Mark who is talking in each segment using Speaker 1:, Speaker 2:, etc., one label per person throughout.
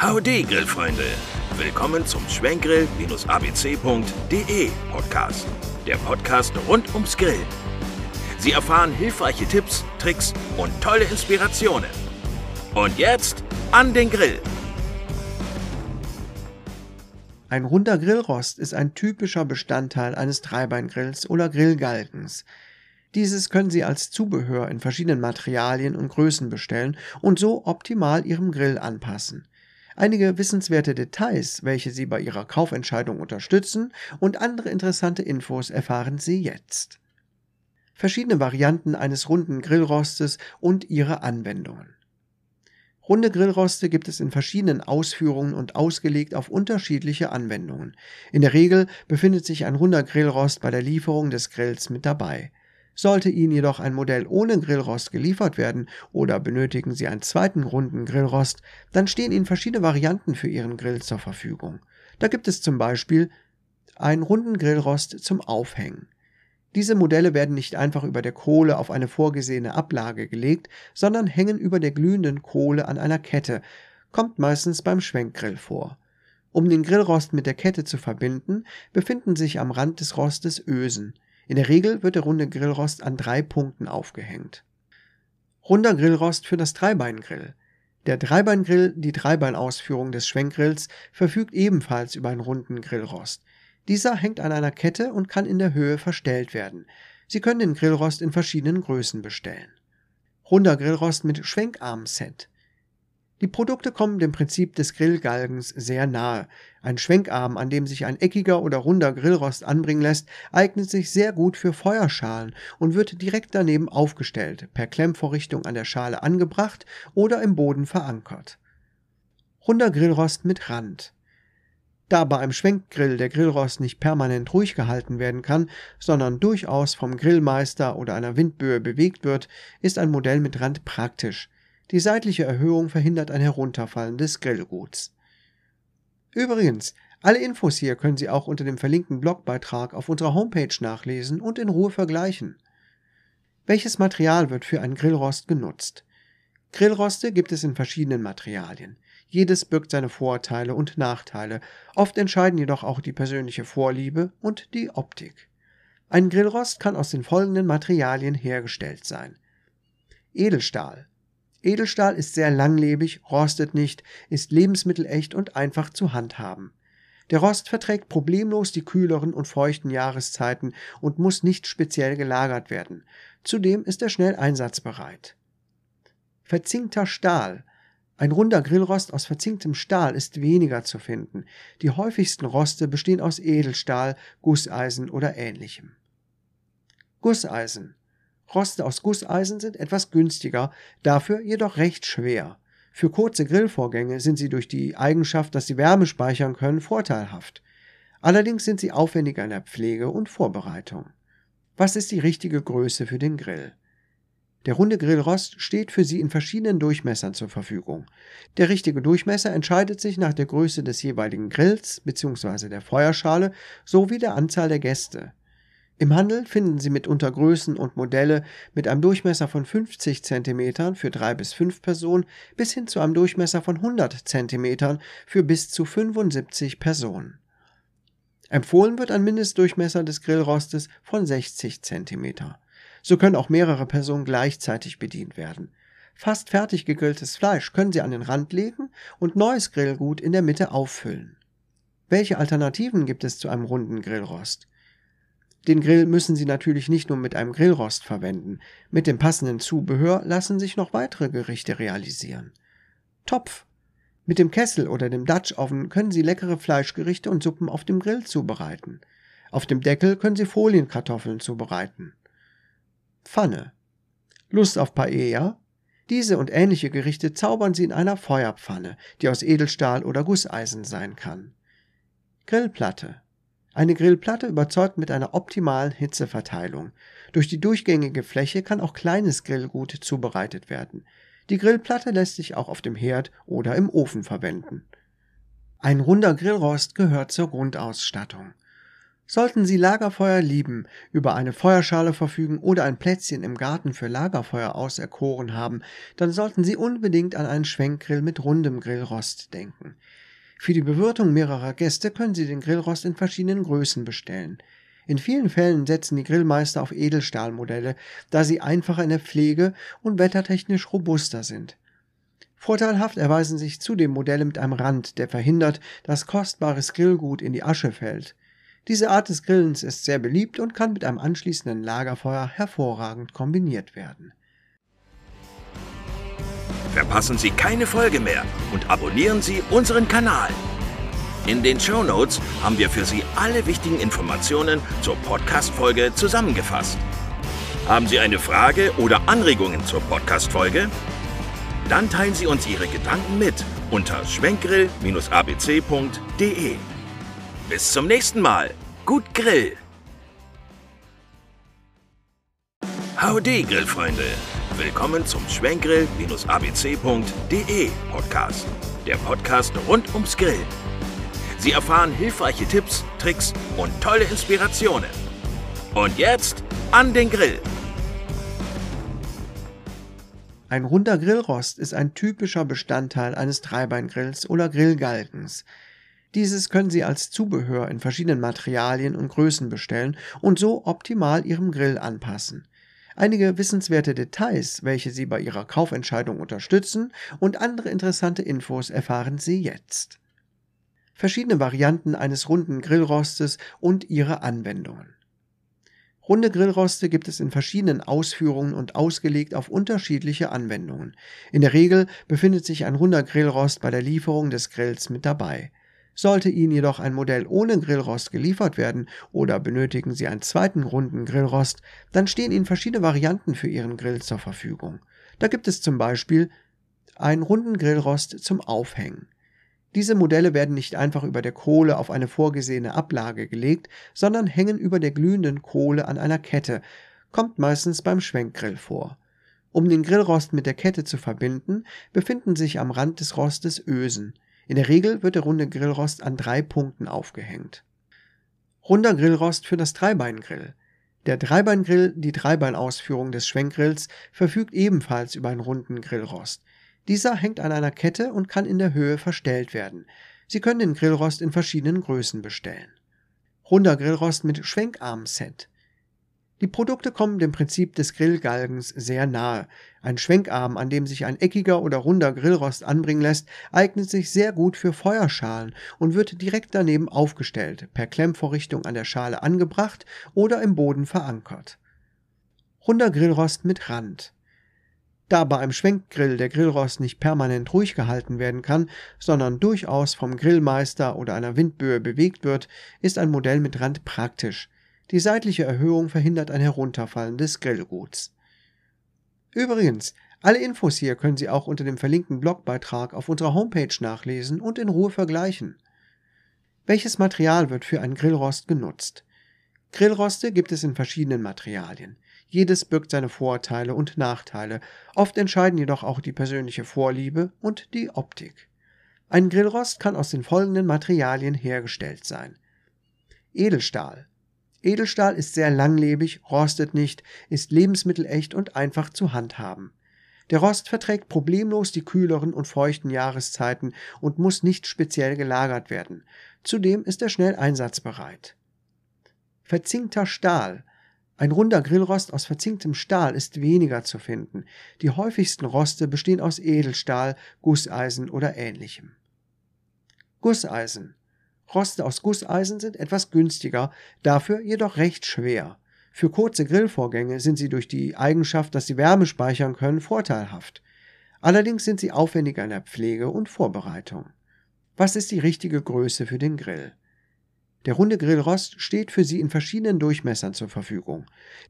Speaker 1: Howdy, Grillfreunde! Willkommen zum Schwenkgrill-abc.de Podcast. Der Podcast rund ums Grillen. Sie erfahren hilfreiche Tipps, Tricks und tolle Inspirationen. Und jetzt an den Grill!
Speaker 2: Ein runder Grillrost ist ein typischer Bestandteil eines Dreibeingrills oder Grillgalgens. Dieses können Sie als Zubehör in verschiedenen Materialien und Größen bestellen und so optimal Ihrem Grill anpassen. Einige wissenswerte Details, welche Sie bei Ihrer Kaufentscheidung unterstützen und andere interessante Infos erfahren Sie jetzt. Verschiedene Varianten eines runden Grillrostes und ihre Anwendungen. Runde Grillroste gibt es in verschiedenen Ausführungen und ausgelegt auf unterschiedliche Anwendungen. In der Regel befindet sich ein runder Grillrost bei der Lieferung des Grills mit dabei. Sollte Ihnen jedoch ein Modell ohne Grillrost geliefert werden oder benötigen Sie einen zweiten runden Grillrost, dann stehen Ihnen verschiedene Varianten für Ihren Grill zur Verfügung. Da gibt es zum Beispiel einen runden Grillrost zum Aufhängen. Diese Modelle werden nicht einfach über der Kohle auf eine vorgesehene Ablage gelegt, sondern hängen über der glühenden Kohle an einer Kette, kommt meistens beim Schwenkgrill vor. Um den Grillrost mit der Kette zu verbinden, befinden sich am Rand des Rostes Ösen. In der Regel wird der runde Grillrost an drei Punkten aufgehängt. Runder Grillrost für das Dreibeingrill. Der Dreibeingrill, die Dreibeinausführung des Schwenkgrills, verfügt ebenfalls über einen runden Grillrost. Dieser hängt an einer Kette und kann in der Höhe verstellt werden. Sie können den Grillrost in verschiedenen Größen bestellen. Runder Grillrost mit Schwenkarm-Set. Die Produkte kommen dem Prinzip des Grillgalgens sehr nahe. Ein Schwenkarm, an dem sich ein eckiger oder runder Grillrost anbringen lässt, eignet sich sehr gut für Feuerschalen und wird direkt daneben aufgestellt, per Klemmvorrichtung an der Schale angebracht oder im Boden verankert. Runder Grillrost mit Rand. Da bei einem Schwenkgrill der Grillrost nicht permanent ruhig gehalten werden kann, sondern durchaus vom Grillmeister oder einer Windböe bewegt wird, ist ein Modell mit Rand praktisch. Die seitliche Erhöhung verhindert ein Herunterfallen des Grillguts. Übrigens, alle Infos hier können Sie auch unter dem verlinkten Blogbeitrag auf unserer Homepage nachlesen und in Ruhe vergleichen. Welches Material wird für einen Grillrost genutzt? Grillroste gibt es in verschiedenen Materialien. Jedes birgt seine Vorteile und Nachteile. Oft entscheiden jedoch auch die persönliche Vorliebe und die Optik. Ein Grillrost kann aus den folgenden Materialien hergestellt sein. Edelstahl, Edelstahl ist sehr langlebig, rostet nicht, ist lebensmittelecht und einfach zu handhaben. Der Rost verträgt problemlos die kühleren und feuchten Jahreszeiten und muss nicht speziell gelagert werden. Zudem ist er schnell einsatzbereit. Verzinkter Stahl. Ein runder Grillrost aus verzinktem Stahl ist weniger zu finden. Die häufigsten Roste bestehen aus Edelstahl, Gusseisen oder ähnlichem. Gusseisen. Roste aus Gusseisen sind etwas günstiger, dafür jedoch recht schwer. Für kurze Grillvorgänge sind sie durch die Eigenschaft, dass sie Wärme speichern können, vorteilhaft. Allerdings sind sie aufwendiger in der Pflege und Vorbereitung. Was ist die richtige Größe für den Grill? Der runde Grillrost steht für Sie in verschiedenen Durchmessern zur Verfügung. Der richtige Durchmesser entscheidet sich nach der Größe des jeweiligen Grills bzw. der Feuerschale sowie der Anzahl der Gäste. Im Handel finden Sie mitunter Größen und Modelle mit einem Durchmesser von 50 cm für drei bis fünf Personen bis hin zu einem Durchmesser von 100 cm für bis zu 75 Personen. Empfohlen wird ein Mindestdurchmesser des Grillrostes von 60 cm. So können auch mehrere Personen gleichzeitig bedient werden. Fast fertig gegrilltes Fleisch können Sie an den Rand legen und neues Grillgut in der Mitte auffüllen. Welche Alternativen gibt es zu einem runden Grillrost? Den Grill müssen Sie natürlich nicht nur mit einem Grillrost verwenden. Mit dem passenden Zubehör lassen sich noch weitere Gerichte realisieren. Topf. Mit dem Kessel oder dem Dutch Oven können Sie leckere Fleischgerichte und Suppen auf dem Grill zubereiten. Auf dem Deckel können Sie Folienkartoffeln zubereiten. Pfanne. Lust auf Paella? Diese und ähnliche Gerichte zaubern Sie in einer Feuerpfanne, die aus Edelstahl oder Gusseisen sein kann. Grillplatte. Eine Grillplatte überzeugt mit einer optimalen Hitzeverteilung. Durch die durchgängige Fläche kann auch kleines Grillgut zubereitet werden. Die Grillplatte lässt sich auch auf dem Herd oder im Ofen verwenden. Ein runder Grillrost gehört zur Grundausstattung. Sollten Sie Lagerfeuer lieben, über eine Feuerschale verfügen oder ein Plätzchen im Garten für Lagerfeuer auserkoren haben, dann sollten Sie unbedingt an einen Schwenkgrill mit rundem Grillrost denken. Für die Bewirtung mehrerer Gäste können Sie den Grillrost in verschiedenen Größen bestellen. In vielen Fällen setzen die Grillmeister auf Edelstahlmodelle, da sie einfacher in der Pflege und wettertechnisch robuster sind. Vorteilhaft erweisen sich zudem Modelle mit einem Rand, der verhindert, dass kostbares Grillgut in die Asche fällt. Diese Art des Grillens ist sehr beliebt und kann mit einem anschließenden Lagerfeuer hervorragend kombiniert werden.
Speaker 1: Verpassen Sie keine Folge mehr und abonnieren Sie unseren Kanal. In den Show Notes haben wir für Sie alle wichtigen Informationen zur Podcast-Folge zusammengefasst. Haben Sie eine Frage oder Anregungen zur Podcast-Folge? Dann teilen Sie uns Ihre Gedanken mit unter schwenkgrill-abc.de. Bis zum nächsten Mal. Gut Grill! Howdy, Grillfreunde! Willkommen zum Schwenkgrill-abc.de Podcast. Der Podcast rund ums Grillen. Sie erfahren hilfreiche Tipps, Tricks und tolle Inspirationen. Und jetzt an den Grill!
Speaker 2: Ein runder Grillrost ist ein typischer Bestandteil eines Dreibeingrills oder Grillgalkens. Dieses können Sie als Zubehör in verschiedenen Materialien und Größen bestellen und so optimal Ihrem Grill anpassen. Einige wissenswerte Details, welche Sie bei Ihrer Kaufentscheidung unterstützen und andere interessante Infos erfahren Sie jetzt. Verschiedene Varianten eines runden Grillrostes und ihre Anwendungen. Runde Grillroste gibt es in verschiedenen Ausführungen und ausgelegt auf unterschiedliche Anwendungen. In der Regel befindet sich ein runder Grillrost bei der Lieferung des Grills mit dabei. Sollte Ihnen jedoch ein Modell ohne Grillrost geliefert werden oder benötigen Sie einen zweiten runden Grillrost, dann stehen Ihnen verschiedene Varianten für Ihren Grill zur Verfügung. Da gibt es zum Beispiel einen runden Grillrost zum Aufhängen. Diese Modelle werden nicht einfach über der Kohle auf eine vorgesehene Ablage gelegt, sondern hängen über der glühenden Kohle an einer Kette, kommt meistens beim Schwenkgrill vor. Um den Grillrost mit der Kette zu verbinden, befinden sich am Rand des Rostes Ösen. In der Regel wird der runde Grillrost an drei Punkten aufgehängt. Runder Grillrost für das Dreibeingrill. Der Dreibeingrill, die Dreibeinausführung des Schwenkgrills, verfügt ebenfalls über einen runden Grillrost. Dieser hängt an einer Kette und kann in der Höhe verstellt werden. Sie können den Grillrost in verschiedenen Größen bestellen. Runder Grillrost mit Schwenkarm-Set. Die Produkte kommen dem Prinzip des Grillgalgens sehr nahe. Ein Schwenkarm, an dem sich ein eckiger oder runder Grillrost anbringen lässt, eignet sich sehr gut für Feuerschalen und wird direkt daneben aufgestellt, per Klemmvorrichtung an der Schale angebracht oder im Boden verankert. Runder Grillrost mit Rand. Da bei einem Schwenkgrill der Grillrost nicht permanent ruhig gehalten werden kann, sondern durchaus vom Grillmeister oder einer Windböe bewegt wird, ist ein Modell mit Rand praktisch. Die seitliche Erhöhung verhindert ein Herunterfallen des Grillguts. Übrigens, alle Infos hier können Sie auch unter dem verlinkten Blogbeitrag auf unserer Homepage nachlesen und in Ruhe vergleichen. Welches Material wird für einen Grillrost genutzt? Grillroste gibt es in verschiedenen Materialien. Jedes birgt seine Vorteile und Nachteile, oft entscheiden jedoch auch die persönliche Vorliebe und die Optik. Ein Grillrost kann aus den folgenden Materialien hergestellt sein. Edelstahl, Edelstahl ist sehr langlebig, rostet nicht, ist lebensmittelecht und einfach zu handhaben. Der Rost verträgt problemlos die kühleren und feuchten Jahreszeiten und muss nicht speziell gelagert werden. Zudem ist er schnell einsatzbereit. Verzinkter Stahl. Ein runder Grillrost aus verzinktem Stahl ist weniger zu finden. Die häufigsten Roste bestehen aus Edelstahl, Gusseisen oder ähnlichem. Gusseisen. Roste aus Gusseisen sind etwas günstiger, dafür jedoch recht schwer. Für kurze Grillvorgänge sind sie durch die Eigenschaft, dass sie Wärme speichern können, vorteilhaft. Allerdings sind sie aufwendiger in der Pflege und Vorbereitung. Was ist die richtige Größe für den Grill? Der runde Grillrost steht für Sie in verschiedenen Durchmessern zur Verfügung.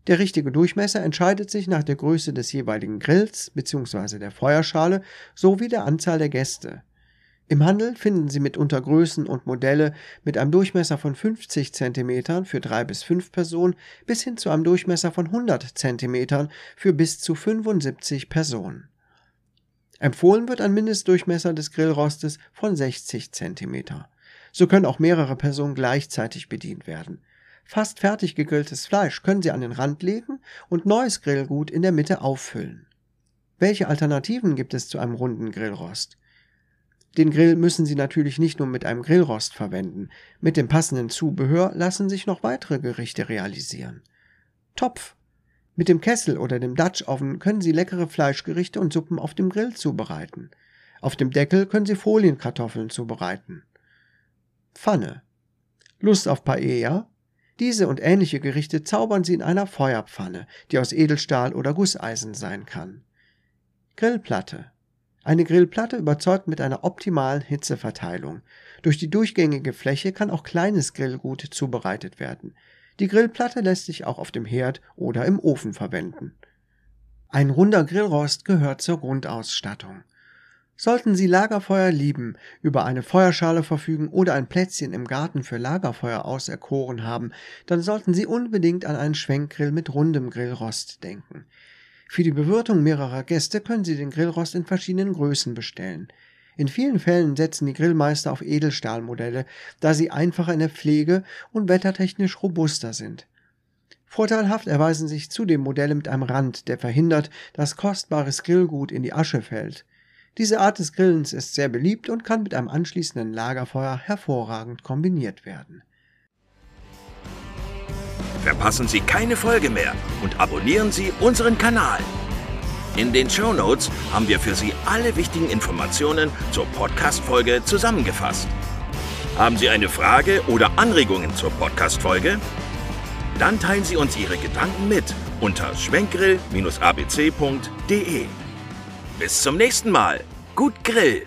Speaker 2: Der richtige Durchmesser entscheidet sich nach der Größe des jeweiligen Grills bzw. der Feuerschale sowie der Anzahl der Gäste. Im Handel finden Sie mitunter Größen und Modelle mit einem Durchmesser von 50 cm für drei bis fünf Personen bis hin zu einem Durchmesser von 100 cm für bis zu 75 Personen. Empfohlen wird ein Mindestdurchmesser des Grillrostes von 60 cm. So können auch mehrere Personen gleichzeitig bedient werden. Fast fertig gegrilltes Fleisch können Sie an den Rand legen und neues Grillgut in der Mitte auffüllen. Welche Alternativen gibt es zu einem runden Grillrost? Den Grill müssen Sie natürlich nicht nur mit einem Grillrost verwenden. Mit dem passenden Zubehör lassen sich noch weitere Gerichte realisieren. Topf. Mit dem Kessel oder dem Dutch Oven können Sie leckere Fleischgerichte und Suppen auf dem Grill zubereiten. Auf dem Deckel können Sie Folienkartoffeln zubereiten. Pfanne. Lust auf Paella? Diese und ähnliche Gerichte zaubern Sie in einer Feuerpfanne, die aus Edelstahl oder Gusseisen sein kann. Grillplatte. Eine Grillplatte überzeugt mit einer optimalen Hitzeverteilung. Durch die durchgängige Fläche kann auch kleines Grillgut zubereitet werden. Die Grillplatte lässt sich auch auf dem Herd oder im Ofen verwenden. Ein runder Grillrost gehört zur Grundausstattung. Sollten Sie Lagerfeuer lieben, über eine Feuerschale verfügen oder ein Plätzchen im Garten für Lagerfeuer auserkoren haben, dann sollten Sie unbedingt an einen Schwenkgrill mit rundem Grillrost denken. Für die Bewirtung mehrerer Gäste können Sie den Grillrost in verschiedenen Größen bestellen. In vielen Fällen setzen die Grillmeister auf Edelstahlmodelle, da sie einfacher in der Pflege und wettertechnisch robuster sind. Vorteilhaft erweisen sich zudem Modelle mit einem Rand, der verhindert, dass kostbares Grillgut in die Asche fällt. Diese Art des Grillens ist sehr beliebt und kann mit einem anschließenden Lagerfeuer hervorragend kombiniert werden.
Speaker 1: Verpassen Sie keine Folge mehr und abonnieren Sie unseren Kanal. In den Show Notes haben wir für Sie alle wichtigen Informationen zur Podcast-Folge zusammengefasst. Haben Sie eine Frage oder Anregungen zur Podcast-Folge? Dann teilen Sie uns Ihre Gedanken mit unter schwenkgrill-abc.de. Bis zum nächsten Mal. Gut Grill!